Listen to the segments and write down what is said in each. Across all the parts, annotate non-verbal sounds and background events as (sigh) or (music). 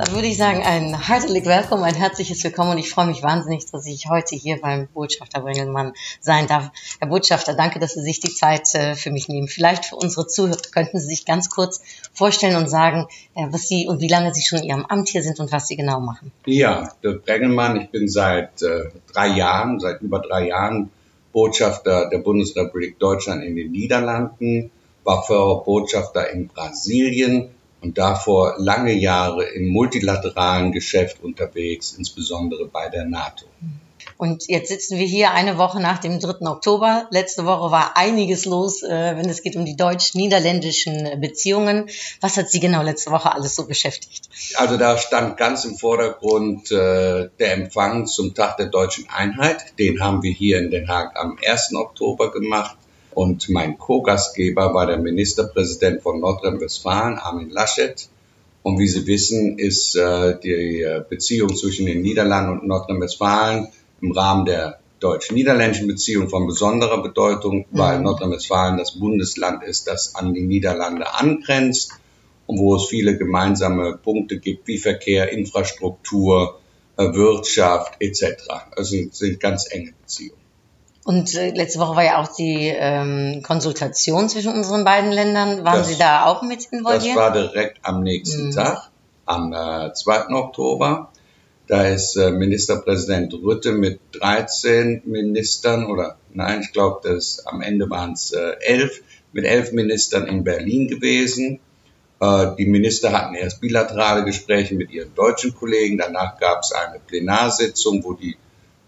Dann würde ich sagen, ein herzlich willkommen, ein herzliches Willkommen und ich freue mich wahnsinnig, dass ich heute hier beim Botschafter Bringelmann sein darf. Herr Botschafter, danke, dass Sie sich die Zeit äh, für mich nehmen. Vielleicht für unsere Zuhörer könnten Sie sich ganz kurz vorstellen und sagen, äh, was Sie und wie lange Sie schon in Ihrem Amt hier sind und was Sie genau machen. Ja, der Brengelmann, ich bin seit äh, drei Jahren, seit über drei Jahren Botschafter der Bundesrepublik Deutschland in den Niederlanden, war vorher Botschafter in Brasilien, und davor lange Jahre im multilateralen Geschäft unterwegs, insbesondere bei der NATO. Und jetzt sitzen wir hier eine Woche nach dem 3. Oktober. Letzte Woche war einiges los, äh, wenn es geht um die deutsch-niederländischen Beziehungen. Was hat Sie genau letzte Woche alles so beschäftigt? Also da stand ganz im Vordergrund äh, der Empfang zum Tag der deutschen Einheit. Den haben wir hier in Den Haag am 1. Oktober gemacht. Und mein Co-Gastgeber war der Ministerpräsident von Nordrhein-Westfalen, Armin Laschet. Und wie Sie wissen, ist äh, die äh, Beziehung zwischen den Niederlanden und Nordrhein-Westfalen im Rahmen der deutsch-niederländischen Beziehung von besonderer Bedeutung, weil mhm. Nordrhein-Westfalen das Bundesland ist, das an die Niederlande angrenzt und wo es viele gemeinsame Punkte gibt wie Verkehr, Infrastruktur, äh, Wirtschaft etc. Also sind ganz enge Beziehungen. Und äh, letzte Woche war ja auch die ähm, Konsultation zwischen unseren beiden Ländern. Waren das, Sie da auch mit involviert? Das war direkt am nächsten mhm. Tag, am äh, 2. Oktober. Da ist äh, Ministerpräsident Rütte mit 13 Ministern oder nein, ich glaube, das am Ende waren es äh, elf, mit elf Ministern in Berlin gewesen. Äh, die Minister hatten erst bilaterale Gespräche mit ihren deutschen Kollegen. Danach gab es eine Plenarsitzung, wo die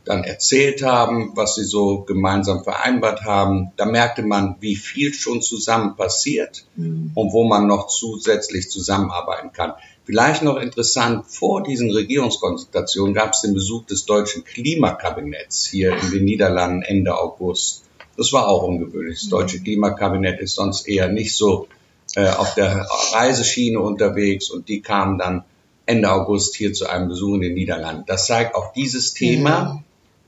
dann erzählt haben, was sie so gemeinsam vereinbart haben. Da merkte man, wie viel schon zusammen passiert mhm. und wo man noch zusätzlich zusammenarbeiten kann. Vielleicht noch interessant, vor diesen Regierungskonsultationen gab es den Besuch des deutschen Klimakabinetts hier in den Niederlanden Ende August. Das war auch ungewöhnlich. Das deutsche mhm. Klimakabinett ist sonst eher nicht so äh, auf der Reiseschiene unterwegs und die kamen dann Ende August hier zu einem Besuch in den Niederlanden. Das zeigt auch dieses Thema,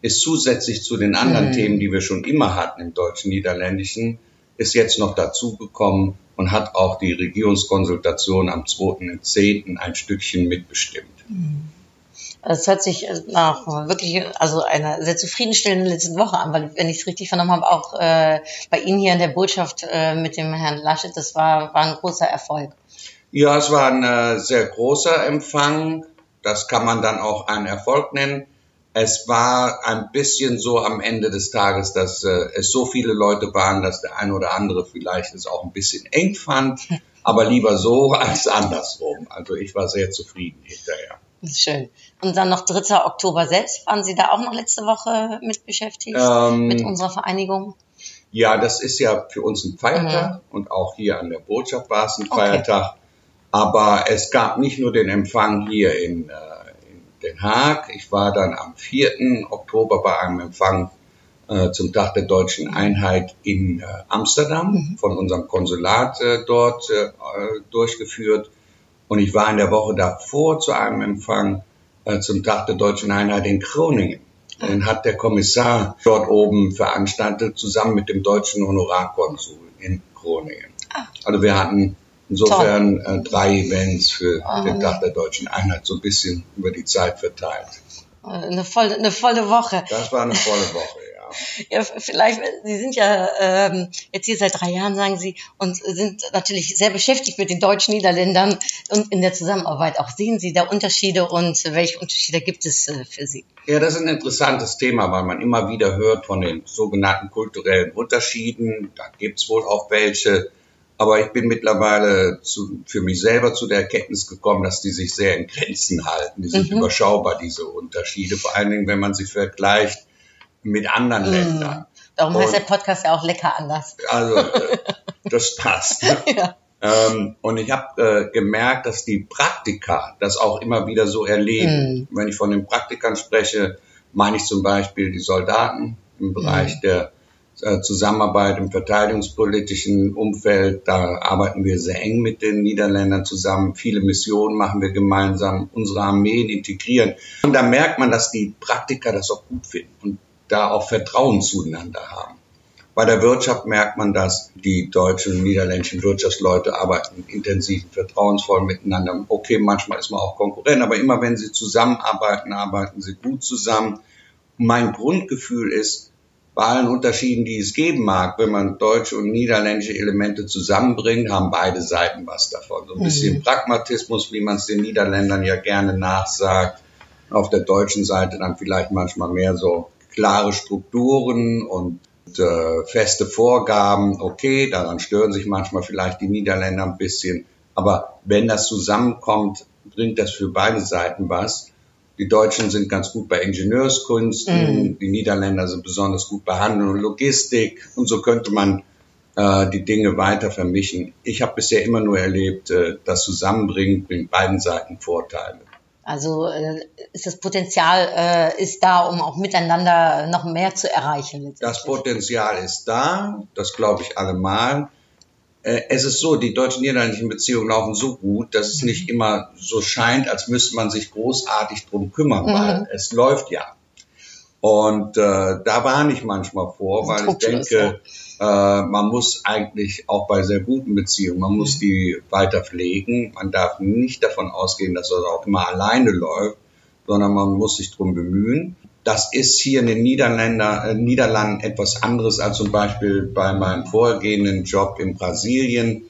ist zusätzlich zu den anderen mhm. Themen, die wir schon immer hatten im deutschen Niederländischen, ist jetzt noch dazugekommen und hat auch die Regierungskonsultation am 2.10. ein Stückchen mitbestimmt. Mhm. Es hört sich nach wirklich, also einer sehr zufriedenstellenden letzten Woche an, weil, wenn ich es richtig vernommen habe, auch äh, bei Ihnen hier in der Botschaft äh, mit dem Herrn Laschet, das war, war ein großer Erfolg. Ja, es war ein äh, sehr großer Empfang. Das kann man dann auch einen Erfolg nennen. Es war ein bisschen so am Ende des Tages, dass äh, es so viele Leute waren, dass der eine oder andere vielleicht es auch ein bisschen eng fand, (laughs) aber lieber so als andersrum. Also ich war sehr zufrieden hinterher. Schön. Und dann noch 3. Oktober selbst. Waren Sie da auch noch letzte Woche mit beschäftigt, ähm, mit unserer Vereinigung? Ja, das ist ja für uns ein Feiertag mhm. und auch hier an der Botschaft war es ein Feiertag. Okay. Aber es gab nicht nur den Empfang hier in äh, den Haag. Ich war dann am 4. Oktober bei einem Empfang äh, zum Tag der deutschen Einheit in äh, Amsterdam mhm. von unserem Konsulat äh, dort äh, durchgeführt. Und ich war in der Woche davor zu einem Empfang äh, zum Tag der deutschen Einheit in Groningen. Den hat der Kommissar dort oben veranstaltet, zusammen mit dem deutschen Honorarkonsul in Groningen. Ah. Also wir hatten Insofern äh, drei Events für oh, den Tag der deutschen Einheit, so ein bisschen über die Zeit verteilt. Eine volle, eine volle Woche. Das war eine volle Woche, ja. (laughs) ja, vielleicht, Sie sind ja ähm, jetzt hier seit drei Jahren, sagen Sie, und sind natürlich sehr beschäftigt mit den deutschen Niederländern und in der Zusammenarbeit. Auch sehen Sie da Unterschiede und welche Unterschiede gibt es äh, für Sie? Ja, das ist ein interessantes Thema, weil man immer wieder hört von den sogenannten kulturellen Unterschieden. Da gibt's wohl auch welche. Aber ich bin mittlerweile zu, für mich selber zu der Erkenntnis gekommen, dass die sich sehr in Grenzen halten. Die sind mhm. überschaubar, diese Unterschiede. Vor allen Dingen, wenn man sie vergleicht mit anderen mhm. Ländern. Darum heißt der Podcast ja auch lecker anders. Also, äh, (laughs) das passt. Ne? ja. Ähm, und ich habe äh, gemerkt, dass die Praktiker das auch immer wieder so erleben. Mhm. Wenn ich von den Praktikern spreche, meine ich zum Beispiel die Soldaten im Bereich mhm. der Zusammenarbeit im verteidigungspolitischen Umfeld. Da arbeiten wir sehr eng mit den Niederländern zusammen. Viele Missionen machen wir gemeinsam, unsere Armeen integrieren. Und da merkt man, dass die Praktiker das auch gut finden und da auch Vertrauen zueinander haben. Bei der Wirtschaft merkt man, dass die deutschen und niederländischen Wirtschaftsleute arbeiten intensiv und vertrauensvoll miteinander. Okay, manchmal ist man auch Konkurrent, aber immer wenn sie zusammenarbeiten, arbeiten sie gut zusammen. Mein Grundgefühl ist, bei allen Unterschieden, die es geben mag, wenn man deutsche und niederländische Elemente zusammenbringt, haben beide Seiten was davon. So ein bisschen mhm. Pragmatismus, wie man es den Niederländern ja gerne nachsagt. Auf der deutschen Seite dann vielleicht manchmal mehr so klare Strukturen und äh, feste Vorgaben. Okay, daran stören sich manchmal vielleicht die Niederländer ein bisschen. Aber wenn das zusammenkommt, bringt das für beide Seiten was. Die Deutschen sind ganz gut bei Ingenieurskunsten, mhm. die Niederländer sind besonders gut bei Handel und Logistik und so könnte man äh, die Dinge weiter vermischen. Ich habe bisher immer nur erlebt, äh, das Zusammenbringen bringt beiden Seiten Vorteile. Also äh, ist das Potenzial äh, ist da, um auch miteinander noch mehr zu erreichen. Das Potenzial ist da, das glaube ich allemal. Äh, es ist so, die deutsch-niederländischen Beziehungen laufen so gut, dass es nicht immer so scheint, als müsste man sich großartig drum kümmern, weil mhm. es läuft ja. Und äh, da warne ich manchmal vor, weil ich denke, äh, man muss eigentlich auch bei sehr guten Beziehungen, man muss mhm. die weiter pflegen. Man darf nicht davon ausgehen, dass das auch immer alleine läuft, sondern man muss sich drum bemühen. Das ist hier in den Niederländer, äh, Niederlanden etwas anderes als zum Beispiel bei meinem vorhergehenden Job in Brasilien,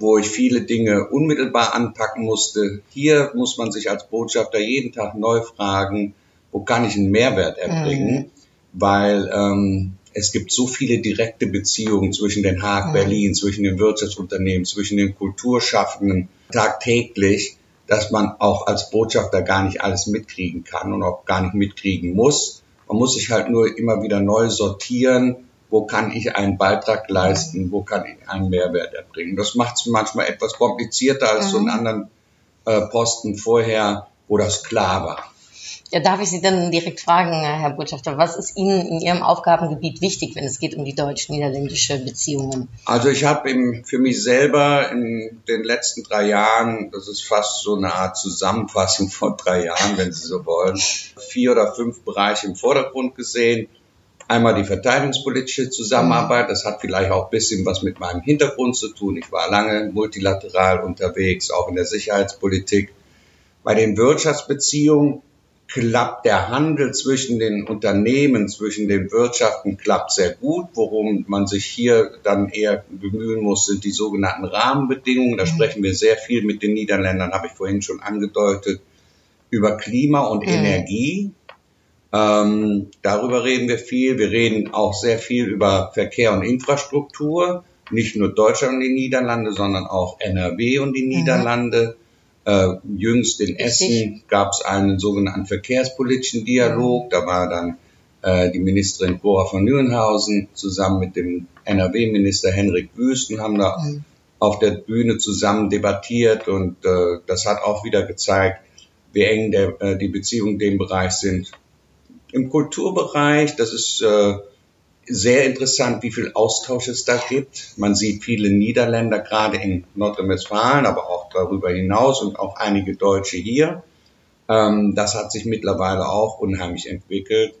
wo ich viele Dinge unmittelbar anpacken musste. Hier muss man sich als Botschafter jeden Tag neu fragen, wo kann ich einen Mehrwert erbringen? Mhm. Weil ähm, es gibt so viele direkte Beziehungen zwischen Den Haag, mhm. Berlin, zwischen den Wirtschaftsunternehmen, zwischen den Kulturschaffenden tagtäglich, dass man auch als Botschafter gar nicht alles mitkriegen kann und auch gar nicht mitkriegen muss. Man muss sich halt nur immer wieder neu sortieren, wo kann ich einen Beitrag leisten, wo kann ich einen Mehrwert erbringen. Das macht es manchmal etwas komplizierter als mhm. so einen anderen äh, Posten vorher, wo das klar war. Ja, darf ich Sie dann direkt fragen, Herr Botschafter, was ist Ihnen in Ihrem Aufgabengebiet wichtig, wenn es geht um die deutsch-niederländische Beziehungen? Also ich habe für mich selber in den letzten drei Jahren, das ist fast so eine Art Zusammenfassung von drei Jahren, wenn Sie so wollen, vier oder fünf Bereiche im Vordergrund gesehen. Einmal die verteidigungspolitische Zusammenarbeit, das hat vielleicht auch ein bisschen was mit meinem Hintergrund zu tun. Ich war lange multilateral unterwegs, auch in der Sicherheitspolitik. Bei den Wirtschaftsbeziehungen klappt der Handel zwischen den Unternehmen, zwischen den Wirtschaften klappt sehr gut. Worum man sich hier dann eher bemühen muss, sind die sogenannten Rahmenbedingungen. Da mhm. sprechen wir sehr viel mit den Niederländern, habe ich vorhin schon angedeutet, über Klima und mhm. Energie. Ähm, darüber reden wir viel. Wir reden auch sehr viel über Verkehr und Infrastruktur. Nicht nur Deutschland und die Niederlande, sondern auch NRW und die mhm. Niederlande. Äh, jüngst in Essen gab es einen sogenannten verkehrspolitischen Dialog. Da war dann äh, die Ministerin Cora von Nürnhausen zusammen mit dem NRW-Minister Henrik Wüsten haben da mhm. auf der Bühne zusammen debattiert und äh, das hat auch wieder gezeigt, wie eng der, äh, die Beziehungen in dem Bereich sind. Im Kulturbereich, das ist äh, sehr interessant, wie viel Austausch es da gibt. Man sieht viele Niederländer, gerade in Nordrhein-Westfalen, aber auch darüber hinaus und auch einige Deutsche hier. Ähm, das hat sich mittlerweile auch unheimlich entwickelt.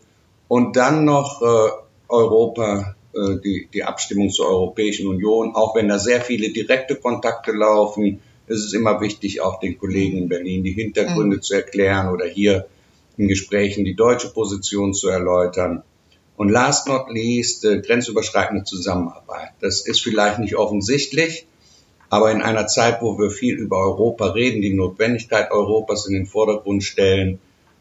Und dann noch äh, Europa, äh, die, die Abstimmung zur Europäischen Union. Auch wenn da sehr viele direkte Kontakte laufen, ist es immer wichtig, auch den Kollegen in Berlin die Hintergründe mhm. zu erklären oder hier in Gesprächen die deutsche Position zu erläutern. Und last not least, äh, grenzüberschreitende Zusammenarbeit. Das ist vielleicht nicht offensichtlich, aber in einer Zeit, wo wir viel über Europa reden, die Notwendigkeit Europas in den Vordergrund stellen,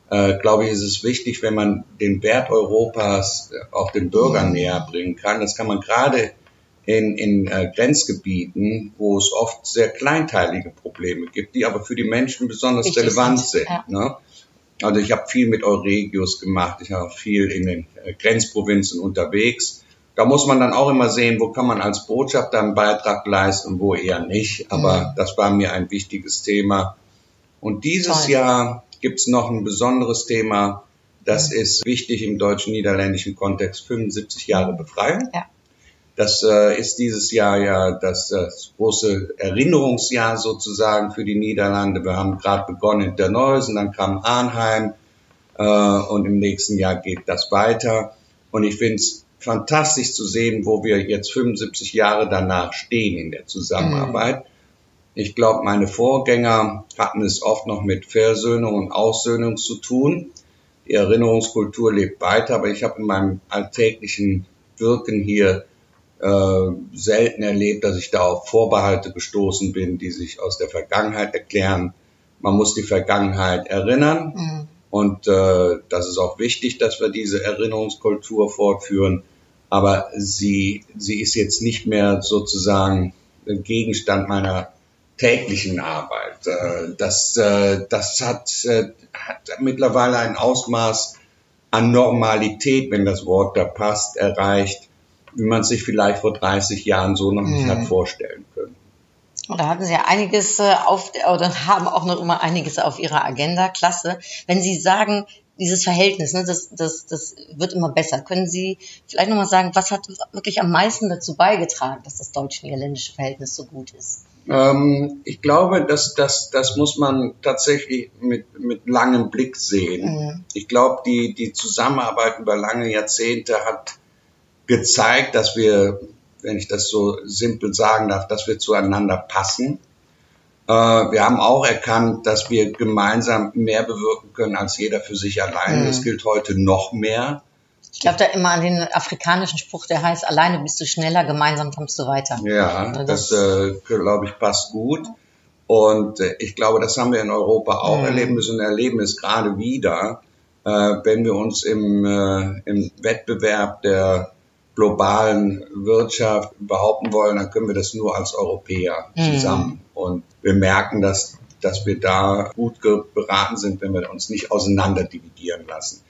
äh, glaube ich, ist es wichtig, wenn man den Wert Europas äh, auch den Bürgern näher bringen kann. Das kann man gerade in, in äh, Grenzgebieten, wo es oft sehr kleinteilige Probleme gibt, die aber für die Menschen besonders Richtig relevant sind. Ja. Ne? Also ich habe viel mit Euregius gemacht, ich habe viel in den äh, Grenzprovinzen unterwegs. Da muss man dann auch immer sehen, wo kann man als Botschafter einen Beitrag leisten und wo eher nicht. Aber mhm. das war mir ein wichtiges Thema. Und dieses Toll. Jahr gibt's noch ein besonderes Thema. Das ist wichtig im deutsch-niederländischen Kontext. 75 Jahre Befreiung. Ja. Das äh, ist dieses Jahr ja das, das große Erinnerungsjahr sozusagen für die Niederlande. Wir haben gerade begonnen in der Neusen, dann kam Arnheim äh, und im nächsten Jahr geht das weiter. Und ich finde es fantastisch zu sehen, wo wir jetzt 75 Jahre danach stehen in der Zusammenarbeit. Mhm. Ich glaube, meine Vorgänger hatten es oft noch mit Versöhnung und Aussöhnung zu tun. Die Erinnerungskultur lebt weiter, aber ich habe in meinem alltäglichen Wirken hier äh, selten erlebt, dass ich da auf Vorbehalte gestoßen bin, die sich aus der Vergangenheit erklären. Man muss die Vergangenheit erinnern mhm. und äh, das ist auch wichtig, dass wir diese Erinnerungskultur fortführen. Aber sie, sie ist jetzt nicht mehr sozusagen Gegenstand meiner täglichen Arbeit. Äh, das, äh, das hat, äh, hat mittlerweile ein Ausmaß an Normalität, wenn das Wort da passt, erreicht, wie man sich vielleicht vor 30 Jahren so noch nicht mhm. hat vorstellen können. Und da hatten Sie ja einiges äh, auf, oder haben auch noch immer einiges auf Ihrer Agenda. Klasse. Wenn Sie sagen, dieses Verhältnis, ne, das, das, das wird immer besser. Können Sie vielleicht nochmal sagen, was hat wirklich am meisten dazu beigetragen, dass das deutsch-niederländische Verhältnis so gut ist? Ähm, ich glaube, dass das, das muss man tatsächlich mit, mit langem Blick sehen. Mhm. Ich glaube, die, die Zusammenarbeit über lange Jahrzehnte hat gezeigt, dass wir, wenn ich das so simpel sagen darf, dass wir zueinander passen. Äh, wir haben auch erkannt, dass wir gemeinsam mehr bewirken können als jeder für sich allein. Mhm. Das gilt heute noch mehr. Ich glaube da immer an den afrikanischen Spruch, der heißt, alleine bist du schneller, gemeinsam kommst du weiter. Ja, also das, das äh, glaube ich, passt gut. Und äh, ich glaube, das haben wir in Europa auch mhm. erleben müssen und erleben es gerade wieder, äh, wenn wir uns im, äh, im Wettbewerb der globalen Wirtschaft behaupten wollen, dann können wir das nur als Europäer mhm. zusammen. Und wir merken, dass, dass wir da gut beraten sind, wenn wir uns nicht auseinander dividieren lassen.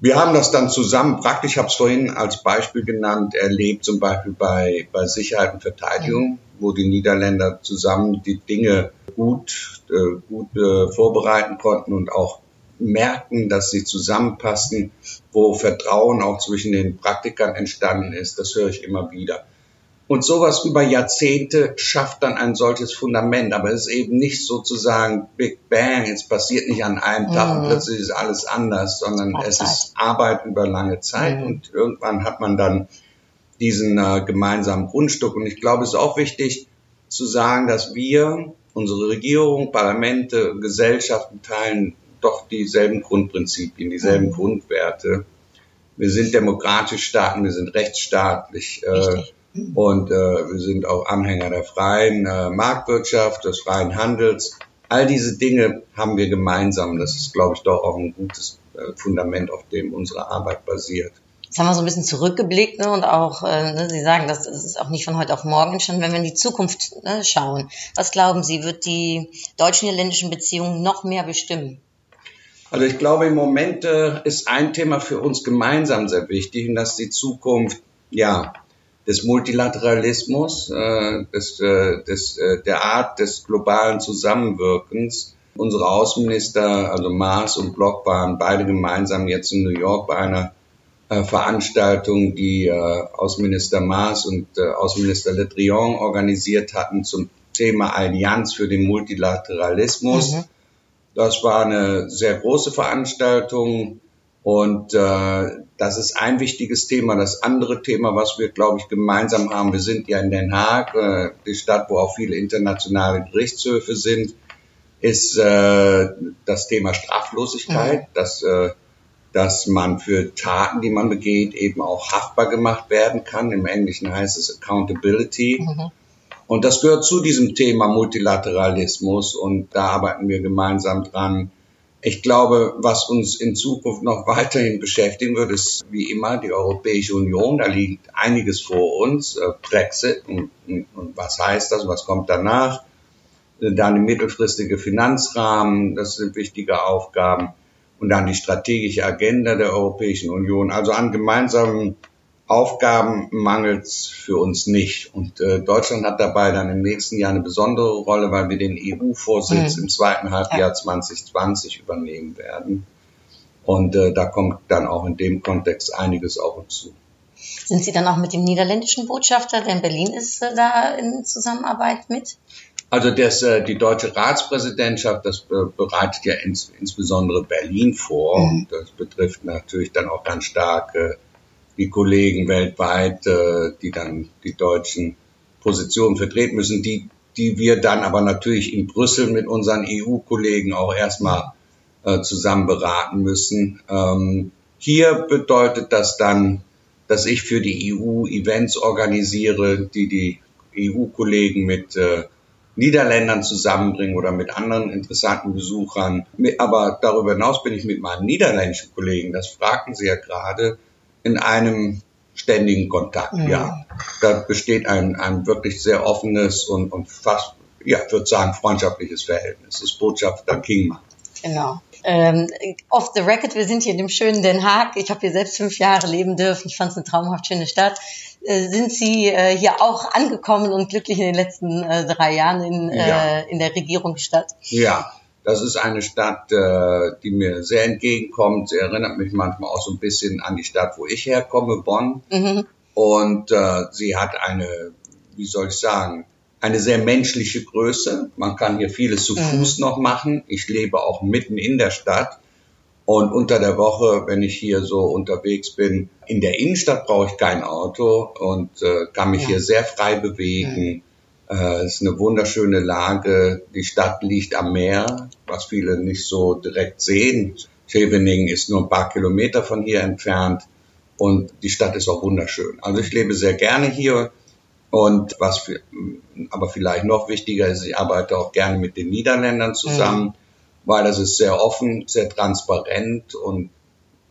Wir haben das dann zusammen, praktisch, ich habe es vorhin als Beispiel genannt, erlebt, zum Beispiel bei, bei Sicherheit und Verteidigung, mhm. wo die Niederländer zusammen die Dinge gut, äh, gut äh, vorbereiten konnten und auch merken, dass sie zusammenpassen, wo Vertrauen auch zwischen den Praktikern entstanden ist. Das höre ich immer wieder. Und sowas über Jahrzehnte schafft dann ein solches Fundament. Aber es ist eben nicht sozusagen Big Bang. Es passiert nicht an einem Tag und mhm. plötzlich ist alles anders, sondern es ist Arbeit über lange Zeit. Mhm. Und irgendwann hat man dann diesen äh, gemeinsamen Grundstück. Und ich glaube, es ist auch wichtig zu sagen, dass wir, unsere Regierung, Parlamente, Gesellschaften teilen doch dieselben Grundprinzipien, dieselben mhm. Grundwerte. Wir sind demokratisch Staaten, wir sind rechtsstaatlich äh, und äh, wir sind auch Anhänger der freien äh, Marktwirtschaft, des freien Handels. All diese Dinge haben wir gemeinsam. Das ist, glaube ich, doch auch ein gutes äh, Fundament, auf dem unsere Arbeit basiert. Jetzt haben wir so ein bisschen zurückgeblickt ne, und auch, äh, ne, Sie sagen, das, das ist auch nicht von heute auf morgen entstanden. Wenn wir in die Zukunft ne, schauen, was glauben Sie, wird die deutsch-niederländischen Beziehungen noch mehr bestimmen? Also ich glaube, im Moment äh, ist ein Thema für uns gemeinsam sehr wichtig und das ist die Zukunft, ja, des Multilateralismus, äh, des, äh, des, äh, der Art des globalen Zusammenwirkens. Unsere Außenminister, also Maas und Block, waren beide gemeinsam jetzt in New York bei einer äh, Veranstaltung, die äh, Außenminister Maas und äh, Außenminister Le Drian organisiert hatten zum Thema Allianz für den Multilateralismus. Mhm. Das war eine sehr große Veranstaltung und äh, das ist ein wichtiges Thema. Das andere Thema, was wir, glaube ich, gemeinsam haben, wir sind ja in Den Haag, äh, die Stadt, wo auch viele internationale Gerichtshöfe sind, ist äh, das Thema Straflosigkeit, mhm. dass, äh, dass man für Taten, die man begeht, eben auch haftbar gemacht werden kann. Im Englischen heißt es Accountability. Mhm. Und das gehört zu diesem Thema Multilateralismus und da arbeiten wir gemeinsam dran. Ich glaube, was uns in Zukunft noch (laughs) weiterhin beschäftigen wird, ist wie immer die Europäische Union. Da liegt einiges vor uns. Äh, Brexit und, und, was heißt das, was kommt danach? Dann der mittelfristige Finanzrahmen, das sind wichtige Aufgaben. Und dann die strategische Agenda der Europäischen Union. Also an gemeinsamen Aufgaben mangelt es für uns nicht. Und äh, Deutschland hat dabei dann im nächsten Jahr eine besondere Rolle, weil wir den EU-Vorsitz mhm. im zweiten Halbjahr ja. 2020 übernehmen werden. Und äh, da kommt dann auch in dem Kontext einiges auf uns zu. Sind Sie dann auch mit dem niederländischen Botschafter, der in Berlin ist, äh, da in Zusammenarbeit mit? Also das, äh, die deutsche Ratspräsidentschaft, das bereitet ja ins, insbesondere Berlin vor. Mhm. Das betrifft natürlich dann auch ganz stark äh, die Kollegen weltweit, äh, die dann die deutschen Positionen vertreten müssen, die, die wir dann aber natürlich in Brüssel mit unseren EU-Kollegen auch erstmal äh, zusammen beraten müssen. Ähm, hier bedeutet das dann, dass ich für die EU Events organisiere, die die EU-Kollegen mit äh, Niederländern zusammenbringen oder mit anderen interessanten Besuchern. Aber darüber hinaus bin ich mit meinen niederländischen Kollegen, das fragten Sie ja gerade, in einem ständigen Kontakt. Mhm. Ja, da besteht ein, ein wirklich sehr offenes und, und fast, ja, ich würde sagen, freundschaftliches Verhältnis. Das ist Botschafter Kingmann. Genau. Ähm, off the record, wir sind hier in dem schönen Den Haag. Ich habe hier selbst fünf Jahre leben dürfen. Ich fand es eine traumhaft schöne Stadt. Äh, sind Sie äh, hier auch angekommen und glücklich in den letzten äh, drei Jahren in, äh, ja. in der Regierungsstadt? Ja, das ist eine Stadt, äh, die mir sehr entgegenkommt. Sie erinnert mich manchmal auch so ein bisschen an die Stadt, wo ich herkomme, Bonn. Mhm. Und äh, sie hat eine, wie soll ich sagen, eine sehr menschliche Größe. Man kann hier vieles zu mhm. Fuß mhm. noch machen. Ich lebe auch mitten in der Stadt. Und unter der Woche, wenn ich hier so unterwegs bin, in der Innenstadt brauche ich kein Auto und äh, kann mich ja. hier sehr frei bewegen. Mhm. Äh, es ist eine wunderschöne Lage. Die Stadt liegt am Meer, was viele nicht so direkt sehen. Scheveningen ist nur ein paar Kilometer von hier entfernt und die Stadt ist auch wunderschön. Also ich lebe sehr gerne hier und was für, aber vielleicht noch wichtiger ist, ich arbeite auch gerne mit den Niederländern zusammen. Mhm weil das ist sehr offen, sehr transparent und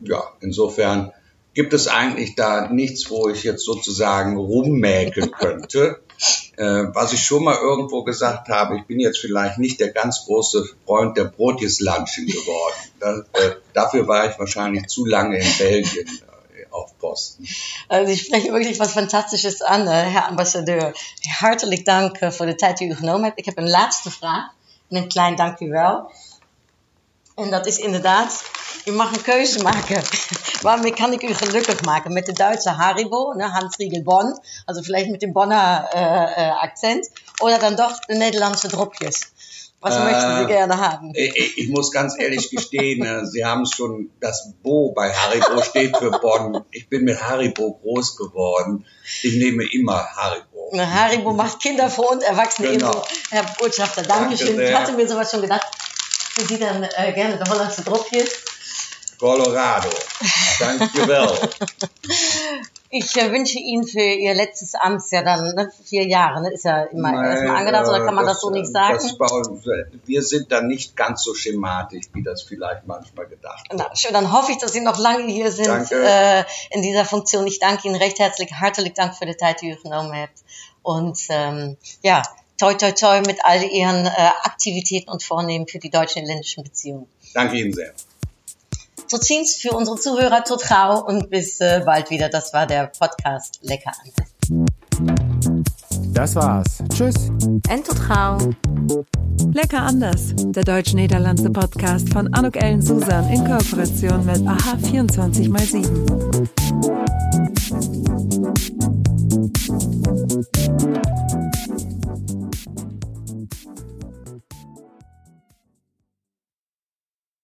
ja, insofern gibt es eigentlich da nichts, wo ich jetzt sozusagen rummäkeln könnte. (laughs) Äh, was ich schon mal irgendwo gesagt habe, ich bin jetzt vielleicht nicht der ganz große Freund der Brotjeslandchen geworden. Das, äh, dafür war ich wahrscheinlich zu lange in Belgien äh, auf Posten. Also ich spreche wirklich was Fantastisches an, äh, Herr Ambassadeur. Hartelijk dank voor de tijd die u genomen hebt. Ik heb een laatste vraag en een klein dank u wel. En dat is inderdaad, je mag een keuze maken. (laughs) Waarmee kan ik u gelukkig maken? Met de Duitse Haribo, ne, Hans Riegel Bonn, also vielleicht mit dem Bonner äh, äh, Akzent, oder dann doch de Nederlandse Dropjes. Was äh, möchten Sie gerne haben? Ich, ich muss ganz ehrlich gestehen, äh, Sie haben schon, das Bo bei Haribo steht für Bonn. Ich bin mit Haribo groß geworden. Ich nehme immer Haribo. Haribo macht Kinder vor und Erwachsene genau. ebenso. Herr Botschafter, Dankeschön. Danke ich hatte mir sowas schon gedacht. Wie Sie dann äh, gerne der hollandse Dropjes? Colorado. Dankjewel. (laughs) Ich äh, wünsche Ihnen für Ihr letztes Amtsjahr dann ne, vier Jahre, ne, ist ja immer Nein, erstmal angedacht, oder kann man das, das so nicht äh, sagen? Uns, wir sind da nicht ganz so schematisch, wie das vielleicht manchmal gedacht wird. Na, schön, dann hoffe ich, dass Sie noch lange hier sind äh, in dieser Funktion. Ich danke Ihnen recht herzlich, hartelijk Dank für die Zeit, die ihr genommen habt. Und ähm, ja, toi toi toi mit all Ihren äh, Aktivitäten und Vornehmen für die deutsch-niederländischen Beziehungen. Danke Ihnen sehr. Tot ziens für unsere Zuhörer, tot gauw und bis äh, bald wieder. Das war der Podcast Lecker anders. Das war's. Tschüss. En tot gauw. Lecker anders. Der deutsch-niederlandse Podcast von Anuk Ellen Susan in Kooperation mit AHA 24x7.